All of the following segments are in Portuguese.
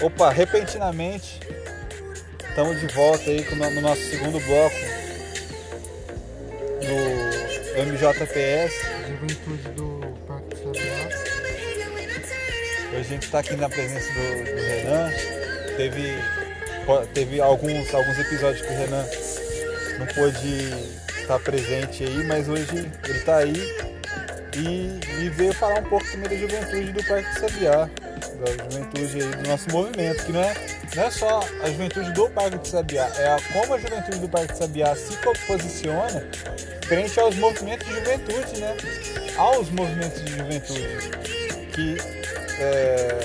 Opa, repentinamente estamos de volta aí no nosso segundo bloco do MJPS. Juventude do Parque Sabiá. Hoje a gente está aqui na presença do, do, Renan. Teve, teve alguns, alguns episódios que o Renan não pôde estar presente aí, mas hoje ele está aí e, e veio falar um pouco também da juventude do Parque Sabiá da juventude aí, do nosso movimento, que não é, não é só a juventude do Parque de Sabiá, é a, como a juventude do Parque de Sabiá se posiciona frente aos movimentos de juventude, né? Aos movimentos de juventude, que é,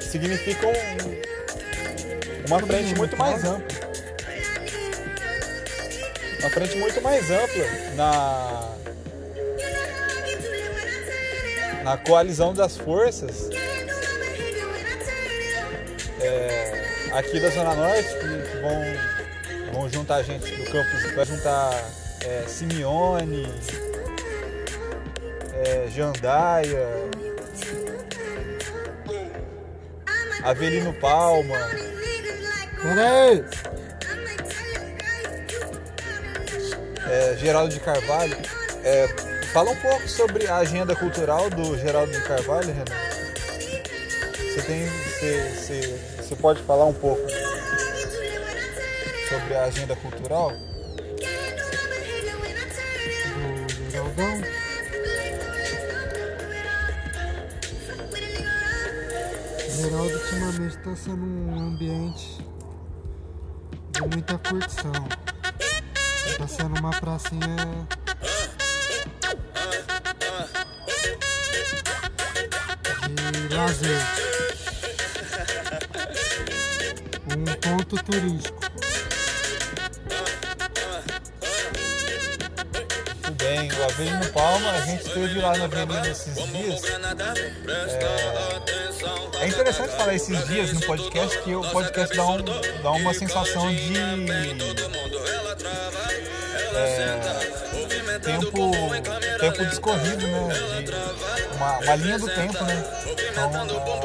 significam uma frente muito mais ampla. Uma frente muito mais ampla na, na coalizão das forças é, aqui da Zona Norte que, que, vão, vão juntar gente do campus, vai juntar é, Simeone, é, Jandaia, Avelino Palma. Peraí! É, Geraldo de Carvalho. É, fala um pouco sobre a agenda cultural do Geraldo de Carvalho, Renan. Você tem. Você, pode falar um pouco sobre a agenda cultural? Do Geraldão? Geraldo ultimamente está sendo um ambiente de muita curtição. Está sendo uma pracinha de lazer. Ponto turístico. Tudo bem, o Avelino Palma, a gente esteve lá na Avelino esses dias. É, é, interessante falar esses dias no podcast, que o podcast dá, um, dá uma sensação de. É, tempo, tempo discorrido, né? De uma, uma linha do tempo, né? Então,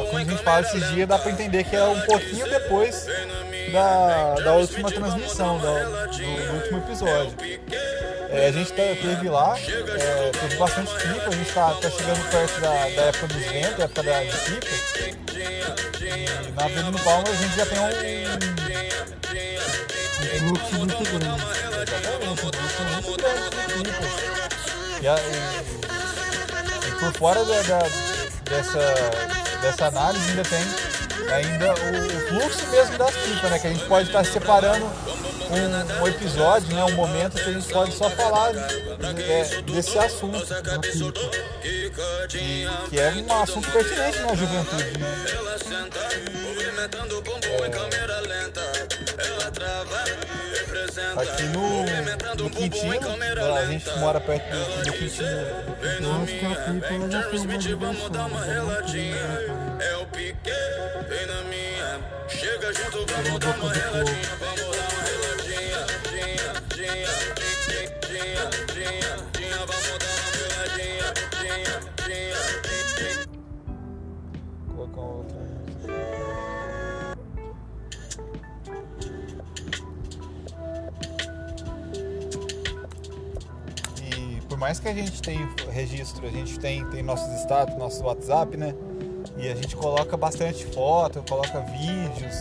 quando a gente fala esses dias, dá para entender que é um pouquinho depois da, da última transmissão, da, do, do, último episódio. É, a gente tá, teve lá, é, teve bastante pipa, a gente está tá chegando perto da, da, época dos ventos, época da, de pipa. E na Avenida Palma a gente já tem um, um fluxo muito grande. Exatamente, um fluxo muito grande de pipas. E, a, e, e por fora da, da dessa, dessa análise ainda tem ainda o, o fluxo mesmo das pipas, né? Que a gente pode estar separando um, um, episódio, né? um momento que a gente pode só falar é, desse assunto. E, que é um assunto pertinente na juventude, né? Aqui no, no Quintino, a gente mora perto do, do Quintino. Eu acho que a pipa ela já foi uma diversão, é o pique, vem na minha. Chega junto, vamos dar uma reladinha, vamos dar uma reladinha. Dinha, dinha, dinha, dinha, dinha, vamos dar uma reladinha. Dinha, dinha, dinha. Colocar outra. E por mais que a gente tenha registro, a gente tem, tem nossos status, nosso WhatsApp, né? E a gente coloca bastante foto, coloca vídeos,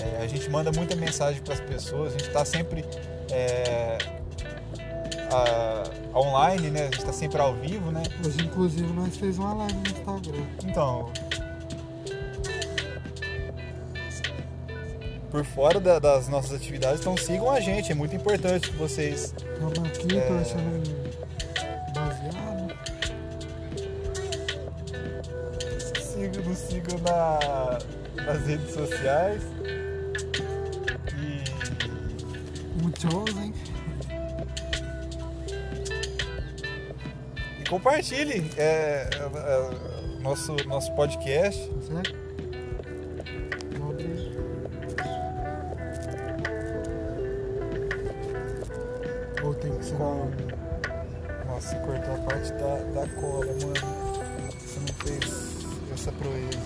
é, a gente manda muita mensagem para as pessoas, a gente está sempre é, a, online, né? A gente está sempre ao vivo, né? Hoje, inclusive, nós fez uma live no Instagram. Então, por fora da, das nossas atividades, então sigam a gente, é muito importante que vocês. Estamos aqui, é... tô achando sigam, na, nas redes sociais. E. Muito hein? E compartilhe é, é, é, nosso, nosso podcast. Certo? Ou tem que ser. Com... Nossa, cortou a parte da, da cola, mano. Você não fez essa proeza.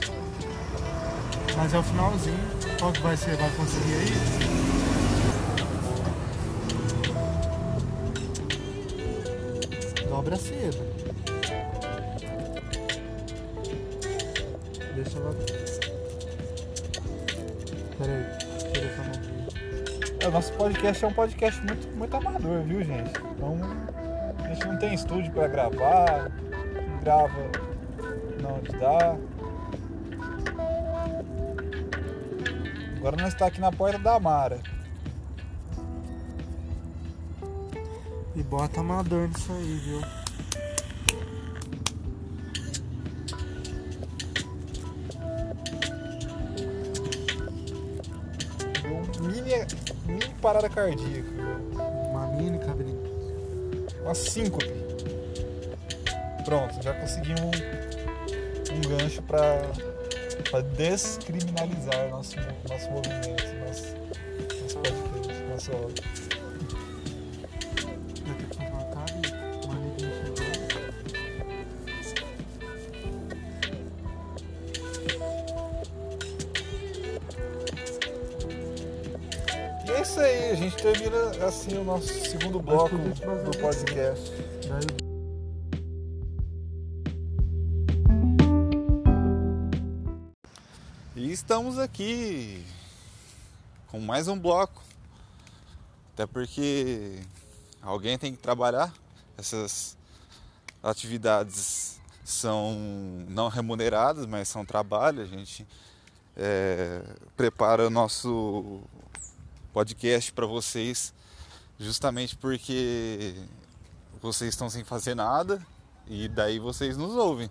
Mas é o finalzinho. Qual que vai ser? Vai conseguir aí? Dobra cedo. Deixa ela. Pera aí. Telefone aqui. É, O nosso podcast é um podcast muito, muito amador, viu, gente? Então, a gente não tem estúdio pra gravar, grava dá. Agora nós está aqui na porta da Amara. E bota amador nisso aí, viu? Um mini, mini parada cardíaca. Uma mini cabelinho. Uma síncope. Pronto, já conseguimos um, gancho para descriminalizar nosso, nosso movimento, nosso, nosso podcast, neguinha chegou. E é isso aí, a gente termina assim o nosso segundo bloco do podcast. E estamos aqui com mais um bloco. Até porque alguém tem que trabalhar. Essas atividades são não remuneradas, mas são trabalho. A gente é, prepara o nosso podcast para vocês justamente porque vocês estão sem fazer nada e daí vocês nos ouvem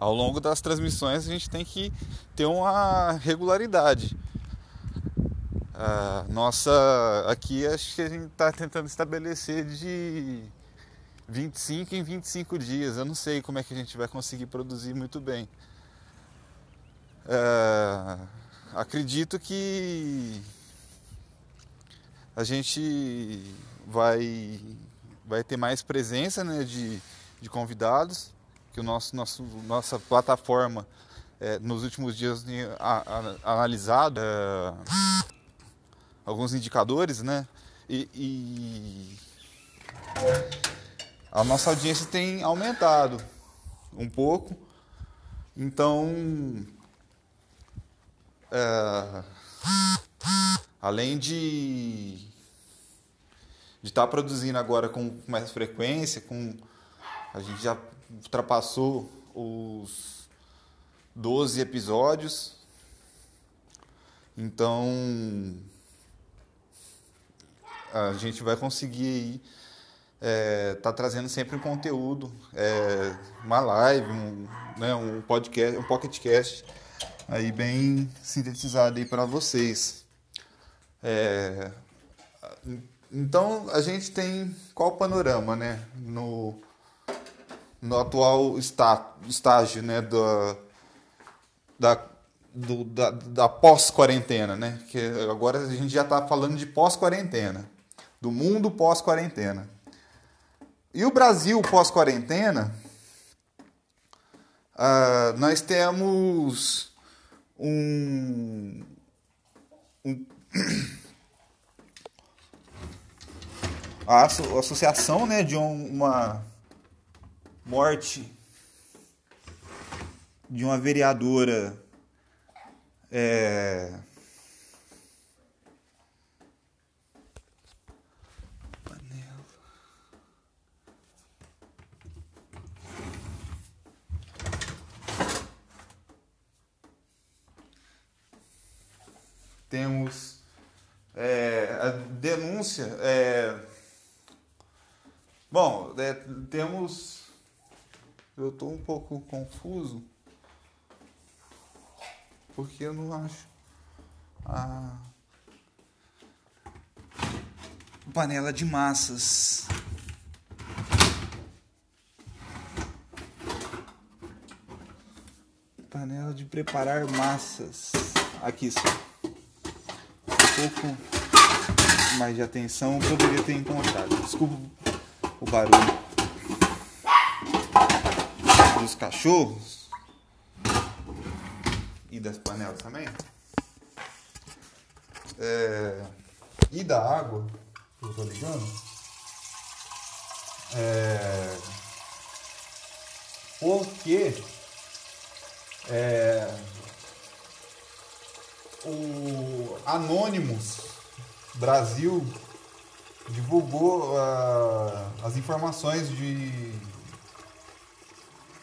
ao longo das transmissões a gente tem que ter uma regularidade. Nossa aqui acho que a gente está tentando estabelecer de 25 em 25 dias. Eu não sei como é que a gente vai conseguir produzir muito bem. É, acredito que a gente vai, vai ter mais presença né, de, de convidados que o nosso, nosso nossa plataforma é, nos últimos dias tem analisado é, alguns indicadores, né? E, e a nossa audiência tem aumentado um pouco. Então, é, além de de estar produzindo agora com mais frequência, com a gente já ultrapassou os 12 episódios. Então a gente vai conseguir é, tá trazendo sempre um conteúdo, é, uma live, um, né, um podcast, um pocketcast aí bem sintetizado aí para vocês. É, então a gente tem qual o panorama, né, no no atual está, estágio né, da, da, do- da, da pós-quarentena, né? Que agora a gente já está falando de pós-quarentena, do mundo pós-quarentena. E o Brasil pós-quarentena, ah, nós temos um, um a asso- associação né, de um- uma morte de uma vereadora é, temos é, a denúncia é, bom é, temos eu estou um pouco confuso porque eu não acho a panela de massas. Panela de preparar massas. Aqui está. Um pouco mais de atenção eu poderia ter encontrado. Desculpa o barulho dos cachorros. e das panelas também. É, e da água, que eu tô ligando. É, porque é, o Anonymous Brasil divulgou ah, as informações de,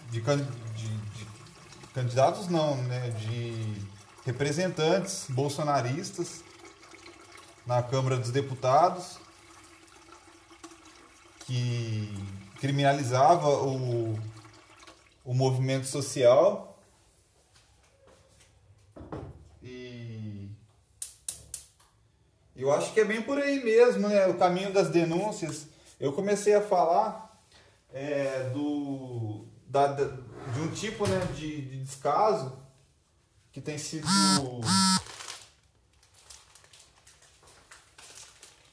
de, de- de candidatos não, né, de representantes bolsonaristas na Câmara dos Deputados que criminalizava o, o movimento social e eu acho que é bem por aí mesmo, né? O caminho das denúncias. Eu comecei a falar é, do, da, da- de um tipo né, de, de descaso que tem sido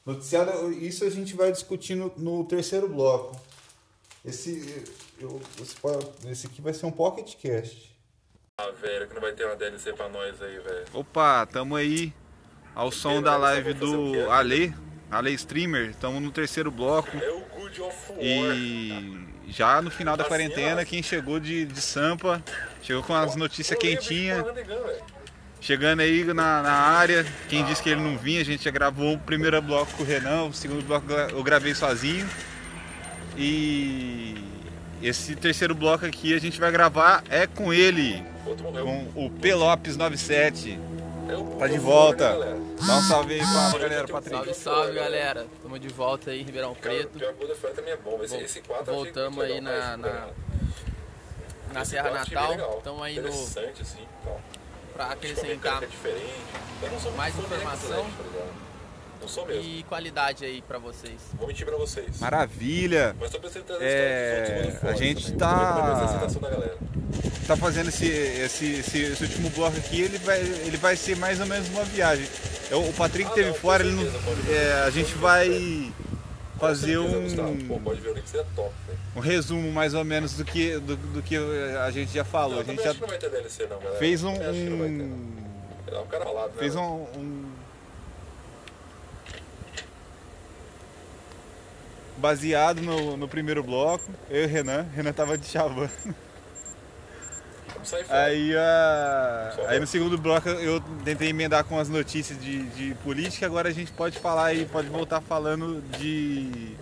noticiado. Isso a gente vai discutir no, no terceiro bloco. Esse, eu, esse, esse aqui vai ser um pocket cast. Ah, velho, que não vai ter uma DLC pra nós aí, velho. Opa, tamo aí ao som da live do Ale, Ale Streamer. Tamo no terceiro bloco. É E já no final da quarentena, quem chegou de, de Sampa, chegou com as notícias quentinhas, chegando aí na, na área. Quem disse que ele não vinha, a gente já gravou o primeiro bloco com o Renan, o segundo bloco eu gravei sozinho. E esse terceiro bloco aqui a gente vai gravar é com ele, com o P Lopes 97. Tá de volta. Dá um salve aí pra galera, Patrick. Salve, salve galera. Tamo de volta aí em Ribeirão Preto. É bom. Esse, esse 4 eu achei Voltamos aí na, na, na Serra Natal. Estamos aí no, assim. Pra acrescentar mais informação. Não sou mesmo. e qualidade aí pra vocês. Vou mentir pra vocês. Maravilha! Mas tô apresentando É, a gente também. tá- tá fazendo esse, esse, esse, esse último bloco aqui, ele vai, ele vai ser mais ou menos uma viagem. Eu- o Patrick Ah, teve não, fora, ele não, certeza, pode ver. é, a gente vai fazer certeza, Gustavo. Pô, um, pode ver o link, seria top, velho. um resumo mais ou menos do que, do, do que a gente já falou. Eu A gente já acho que não vai ter DLC não, galera. fez um, não ter, não. um É um cara falado, né? fez um, um baseado no, no primeiro bloco. Eu e o Renan, Renan tava de chavão. Aí, a... aí no segundo bloco eu tentei emendar com as notícias de, de política, agora a gente pode falar aí, pode voltar falando de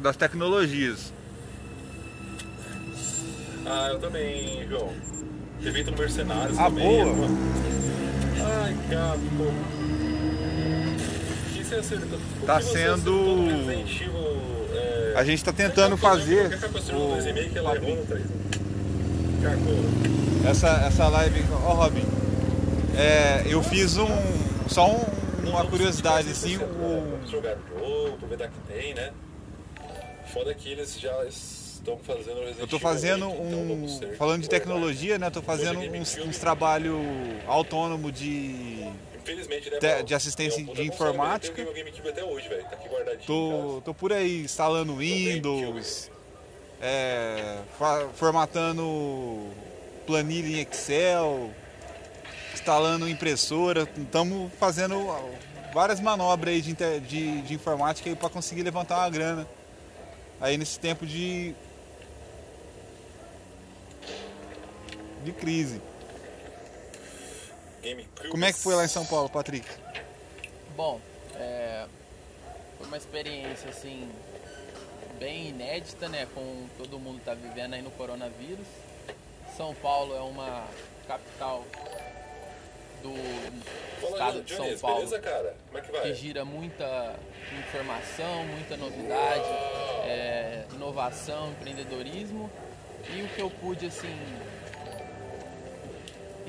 das tecnologias. Ah, eu também, João. Evita mercenários Ah, também. boa. Ai, cara, pô. Tá sendo- no Resident Evil, é... A gente tá tentando Qualquer fazer coisa que eu o- no 2,5 que ela errou no 3. Cagou. essa, essa live. Ó, Robin, é, eu fiz um. Só um- uma curiosidade assim. Pra O, jogar jogo, aproveitar que tem, né? Foda que eles já estão fazendo eu tô fazendo 8, então um. Falando de tecnologia, né? Tô fazendo é uns, uns trabalho autônomo de. Infelizmente, né, de- Paulo? de assistência É um de informática. Eu tenho meu GameCube até hoje, velho. Tá aqui guardadinho. Tô, tô por aí instalando Windows, é, formatando planilha em Excel, instalando impressora. Estamos fazendo várias manobras aí de, de, de informática para conseguir levantar uma grana. Aí nesse tempo de. de crise. GameCube. Como é que foi lá em São Paulo, Patrick? Bom, é, foi uma experiência assim bem inédita, né? Com todo mundo tá vivendo aí no coronavírus. São Paulo é uma capital do Fala, estado de São Jones, Paulo beleza, cara? Como é que vai? que gira muita informação, muita novidade, é, inovação, empreendedorismo. E o que eu pude assim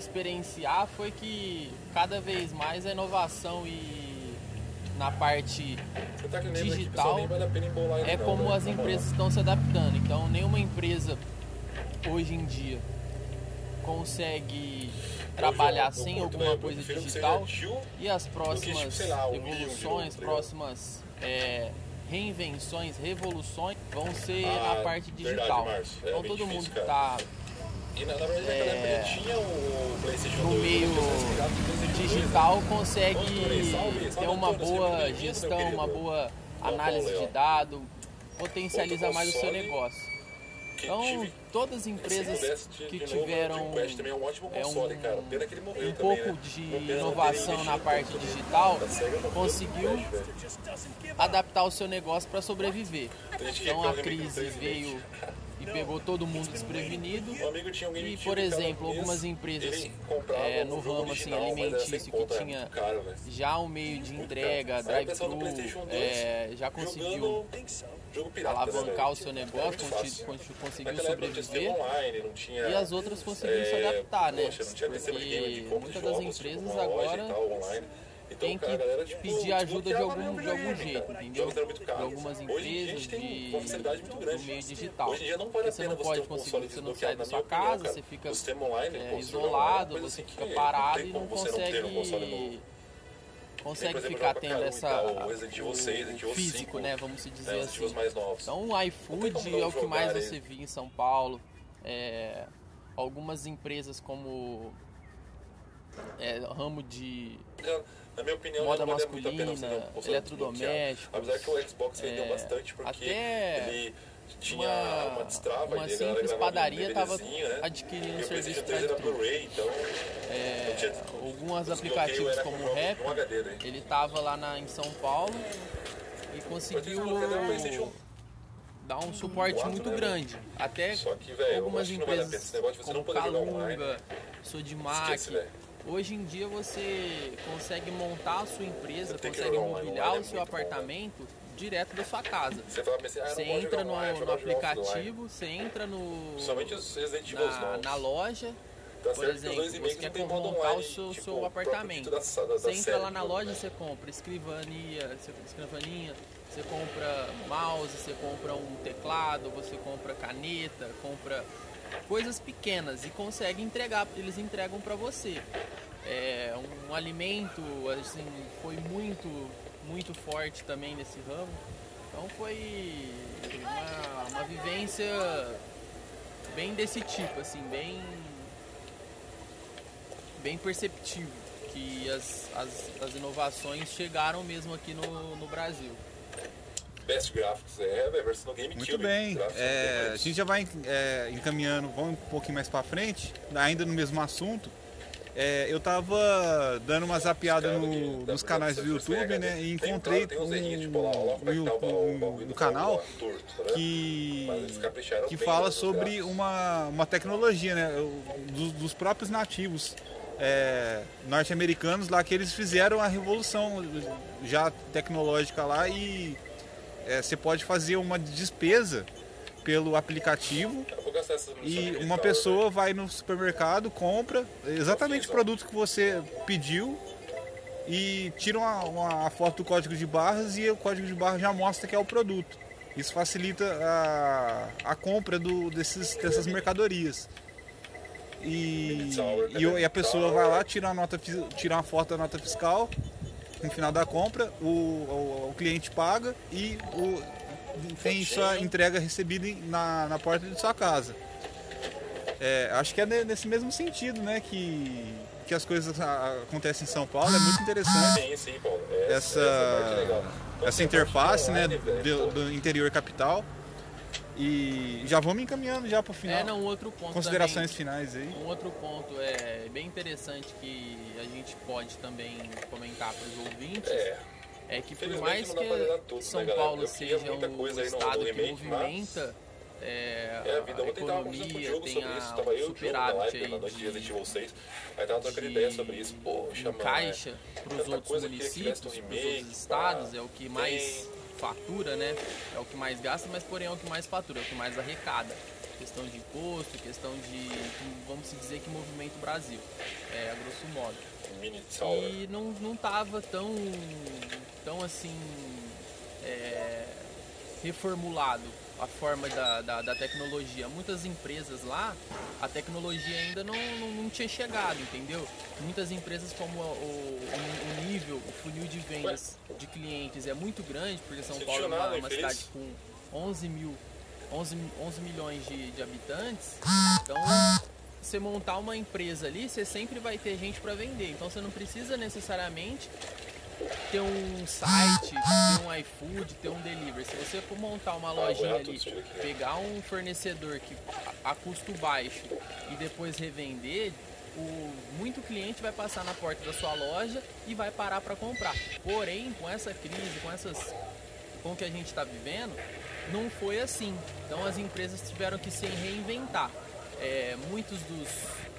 experienciar foi que cada vez mais a inovação e na parte tá que aqui, digital vale é não, como velho. as moral. empresas estão se adaptando. Então, nenhuma empresa hoje em dia consegue trabalhar Eu sem curto, alguma velho, eu coisa que digital. E as próximas tipo, sei lá, evoluções, tá ligado? próximas é, reinvenções, revoluções vão ser Ah, na parte verdade, digital. Márcio. É então todo difícil, mundo que está E na, na verdade, naquela época É, ele tinha o PlayStation no 2, meio ele tinha ligado no PlayStation 2, digital né? consegue ter uma boa gestão, uma boa Bom, análise de dados, potencializa mais o seu negócio. Então, todas as se empresas que tiveram é um é, pouco né? de inovação na parte digital, SEGA morreu conseguiu adaptar o seu negócio para sobreviver. Então a crise veio meses. e pegou todo mundo desprevenido. E, por exemplo, algumas empresas é, no ramo assim, alimentício que tinha já o meio de entrega, drive-thru, PlayStation 2 é, já conseguiu alavancar né, o seu negócio, conseguiu sobreviver. E as outras conseguiram se é, adaptar, né? Porque muitas das tipo, empresas agora Então, tem que tipo, pedir ajuda de algum, de algum jeito, cara. entendeu? De algumas empresas de, do meio digital. Hoje em dia não vale você não pode conseguir, você não sai da sua casa, você fica é, isolado, você assim fica parado e não consegue consegue exemplo, ficar tendo essa tal, o Resident Evil 6, Resident Evil físico, 5, né? Vamos se dizer né, assim. Então o iFood é o que mais você vê em São Paulo. É, algumas empresas como é, ramo de Na minha opinião, Moda vale masculina, eletrodomésticos, desbloqueado. Apesar que o Xbox vendeu é, bastante, porque até ele tinha uma- uma, destrava, uma galera simples padaria tava DVDzinho, né? adquirindo E o serviço PlayStation 3 era drive-thru. Blu-ray, então É, alguns os aplicativos como com o Rap, daí. ele tava lá na, em São Paulo e conseguiu dar um suporte quatro, muito né, grande. Até Só que, eu algumas acho que não vale a pena. empresas Esse negócio de você como Calunga, Sodimac. Hoje em dia você consegue montar a sua empresa, que consegue mobiliar o seu apartamento direto da sua casa. Você fala assim, ah, Você entra no, online, no aplicativo, você entra no na, na loja, Tá por que exemplo, dois você quer montar online, o seu, tipo, seu apartamento. da- da- da você entra série lá na loja, né? você compra escrivania, você, escrivaninha, você compra mouse, você compra um teclado, você compra caneta, compra coisas pequenas e consegue entregar, eles entregam para você. É, um, um alimento, assim, foi muito, muito forte também nesse ramo. Então foi uma, uma vivência bem desse tipo, assim, bem bem perceptível que as, as, as inovações chegaram mesmo aqui no, no Brasil. Best Graphics, é, velho, versão no GameCube. Muito bem. É, a gente já vai é, encaminhando, vamos um pouquinho mais pra frente, ainda no mesmo assunto. É, eu tava dando uma zapeada Cara, no- nos pra canais do YouTube, pegar, né? E encontrei um, um- tá um- do um canal tá vendo? que, que fala sobre uma, uma tecnologia, né? Dos, dos próprios nativos é, norte-americanos lá que eles fizeram a revolução já tecnológica lá e é, você pode fazer uma despesa pelo aplicativo e uma né? pessoa vai no supermercado, compra exatamente o produto que você pediu e tira uma, uma foto do código de barras e o código de barras já mostra que é o produto. Isso facilita a, a compra do, desses, dessas mercadorias. E, e, a pessoa vai lá, tira nota, tira uma foto da nota fiscal, no final da compra, o, o, o cliente paga e o, tem sua entrega recebida na, na porta de sua casa. É, acho que é ne- nesse mesmo sentido né, que, que as coisas acontecem em São Paulo, é muito interessante Sim, sim. Essa, essa, parte é. Então, essa interface né, velho, do, do interior capital. E já vamos encaminhando já para o final. É, não, outro ponto Considerações também, finais aí. Um outro ponto é bem interessante que a gente pode também comentar para os ouvintes É, é que por mais que todos, São né? Paulo seja um no- estado no que remake, movimenta é, é a vida. a Ontem tava conversando com o economia, Diogo tem sobre isso. a, Tava eu o e o Diogo na superávit live, aí na noite de de, Resident Evil 6. Aí tava trocando de- ideia sobre isso. Poxa, mano. caixa para os outros que que municípios, para os um outros estados, pá. é o que mais Tem. Fatura, né? É o que mais gasta, mas porém é o que mais fatura, é o que mais arrecada. Questão de imposto, questão de, vamos dizer que movimenta o Brasil, é, a grosso modo. E não, não tava tão, tão assim, é, reformulado a forma da, da, da tecnologia. Muitas empresas lá, a tecnologia ainda não, não, não tinha chegado, entendeu? Muitas empresas como o, o, o nível, o funil de vendas de clientes é muito grande, porque São Você Paulo é uma, uma infeliz? cidade com 11 mil 11, mi- 11 milhões de, de habitantes, então você montar uma empresa ali, você sempre vai ter gente para vender. Então você não precisa necessariamente ter um site, ter um iFood, ter um delivery. Se você for montar uma lojinha ali, pegar um fornecedor que a a custo baixo e depois revender, o, muito cliente vai passar na porta da sua loja e vai parar para comprar. Porém, com essa crise, com essas com o que a gente está vivendo, não foi assim. Então as empresas tiveram que se reinventar. É, muitos dos,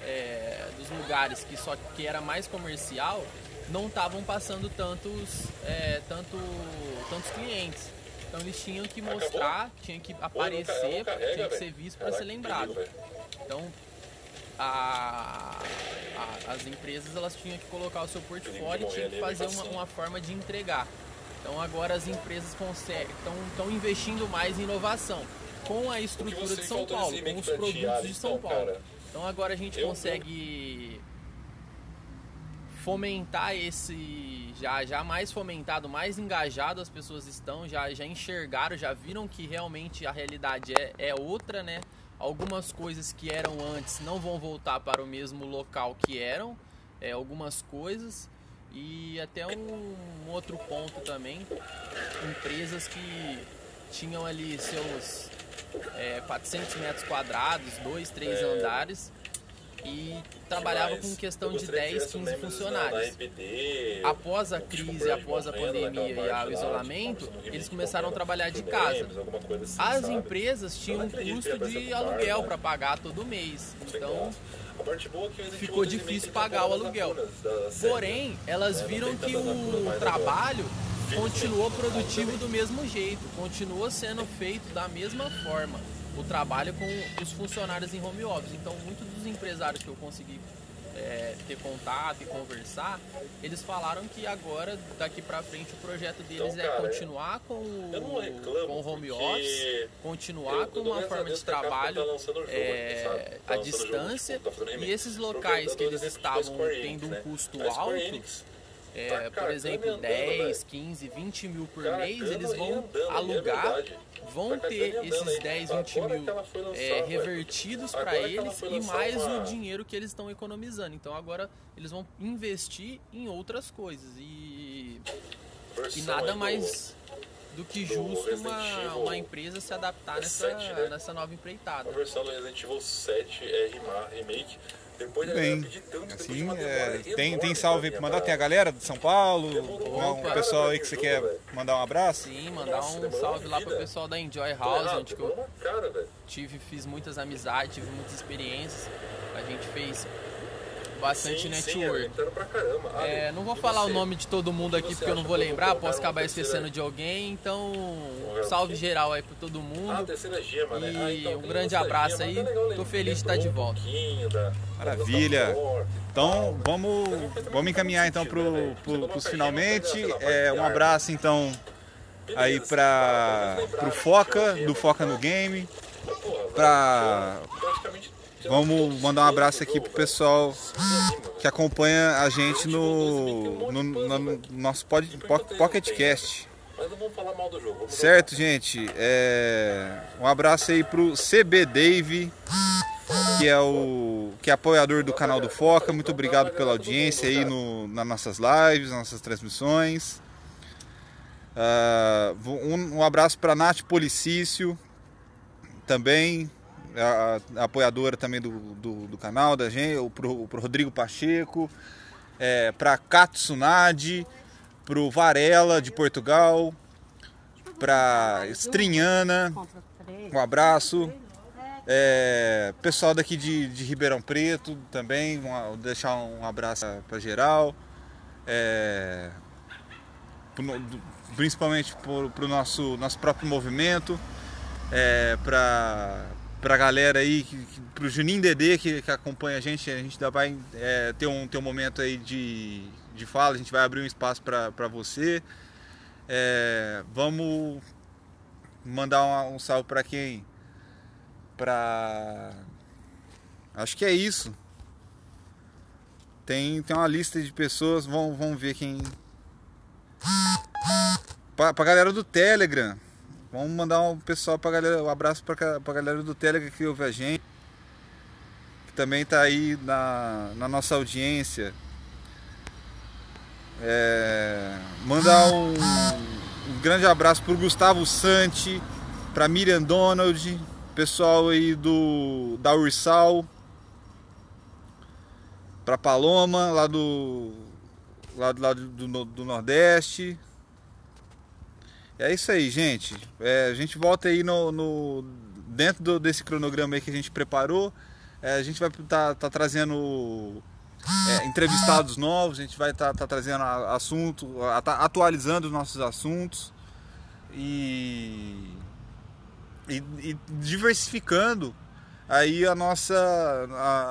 é, dos lugares que só que era mais comercial não estavam passando tantos, é, tanto, tantos clientes. Então eles tinham que mostrar, tinham que aparecer, tinha que ser visto para ser lembrado. Então a- a- as empresas elas tinham que colocar o seu portfólio e tinham que fazer uma, uma forma de entregar. Então agora as empresas estão investindo mais em inovação com a estrutura de São Paulo, com os produtos de São então, Paulo. Então agora a gente consegue fomentar esse já já mais fomentado, mais engajado as pessoas estão, já já enxergaram, já viram que realmente a realidade é, é outra, né? Algumas coisas que eram antes não vão voltar para o mesmo local que eram, é, algumas coisas e até um, um outro ponto também, empresas que tinham ali seus é, 400 metros quadrados, dois, três É. andares e trabalhava com questão de gostaria que 10, tivesse um 15 membros funcionários. Após a tipo, crise, após a pandemia e o isolamento, tipo, eles remake começaram a trabalhar de casa. assim, As empresas tinham um custo de aluguel para né? pagar todo mês. Então, é ficou difícil pagar o aluguel. série, porém, né? elas É, viram que o trabalho continuou produtivo do mesmo jeito, continuou sendo feito da mesma forma. O trabalho com os funcionários em home office. Então, muitos dos empresários que eu consegui é, ter contato e conversar, eles falaram que agora, daqui pra frente, o projeto deles Então, é cara, continuar com o, reclamo, com o home office, continuar eu- com uma forma de Capcom trabalho tá lançando o jogo é? Tá à o jogo, distância tipo, tá e esses locais que eles estavam tendo um né? custo Square alto, é, tá por exemplo, e andando, 10, velho. 15, 20 mil por Carcando mês, eles vão alugar, vão Tá ter esses hein? 10, 20 Agora mil é, revertidos para eles e mais o dinheiro que eles estão economizando. Então agora eles vão investir em outras coisas e, e nada mais do que justo uma, uma empresa se adaptar nessa, sete, né? nessa nova empreitada. A versão do Resident Evil 7 é rema- remake. Depois Bem, tanto, depois de assim, uma demora é, tem, tem enorme salve aí pra pra mandar? Tem a galera de São Paulo? Demorou, Um cara, pessoal aí que você quer mandar um abraço? Sim, mandar Nossa, um salve lá pro pessoal da Enjoy Tô House, errado, onde que eu tive, fiz muitas amizades, tive muitas experiências. A gente fez bastante Sim, sim, network. é, tentando pra caramba. Ah, É, e não vou você? falar o nome de todo mundo aqui você porque eu não vou lembrar, posso acabar terceira? esquecendo de alguém, então o salve geral aí pra todo Ah, a mundo. terceira gema, né? E Ah, então um grande abraço gema, aí. tá legal, Tô feliz de estar de um volta. pouquinho da- Maravilha. Então vamos, vamos encaminhar então pro, pro, pros finalmente. É, um abraço então aí para pro Foca, do Foca no Game. Pra, vamos mandar um abraço aqui pro pessoal que acompanha a gente no, no, no nosso pod, po- Pocket Cast. Mas não vamos falar mal do jogo. vamos Certo, gente? É, um abraço aí pro CB Dave, que é o que é apoiador do canal do Foca. Muito obrigado pela audiência aí no, nas nossas lives, nas nossas transmissões. Ah, um, um abraço para Nath Policício, também a, a apoiadora também do, do, do canal da gente, pro, pro Rodrigo Pacheco, é, para Katsunadi, pro Varela de Portugal, para Estrinhana, um abraço. É, pessoal daqui de, de Ribeirão Preto também, um- deixar um abraço para geral. É, principalmente para o nosso, nosso próprio movimento, é, para a galera aí, que, pro Juninho Dedê que, que acompanha a gente, a gente vai é, ter, um, ter um momento aí de, de fala, a gente vai abrir um espaço para você. É, vamos mandar um, um salve para quem? Para. Acho que é isso. Tem, tem uma lista de pessoas, vamos, vamos ver quem. Pra, pra galera do Telegram. Vamos mandar um pessoal pra galera, um abraço pra, pra galera do Telegram que ouve a gente. também está aí na, na nossa audiência. É, mandar um, um grande abraço para o Gustavo Santi, para Miriam Donald, pessoal aí do da Ursal, para Paloma, lá do lá, lá do, do Nordeste. É isso aí, gente. É, a gente volta aí no, no dentro do, desse cronograma aí que a gente preparou. É, a gente vai estar tá, tá trazendo é, entrevistados novos, a gente vai estar tá, tá trazendo assunto, tá atualizando os nossos assuntos e, e, e diversificando aí a nossa,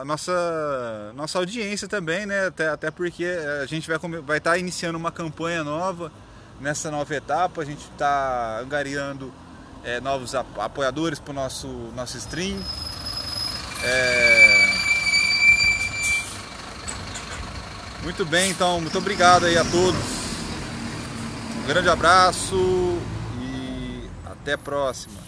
a nossa, nossa audiência também, né? Até, até porque a gente vai estar vai tá iniciando uma campanha nova nessa nova etapa, a gente está angariando é, novos apoiadores para o nosso, nosso stream. É... Muito bem, então, muito obrigado aí a todos. Um grande abraço e até a próxima.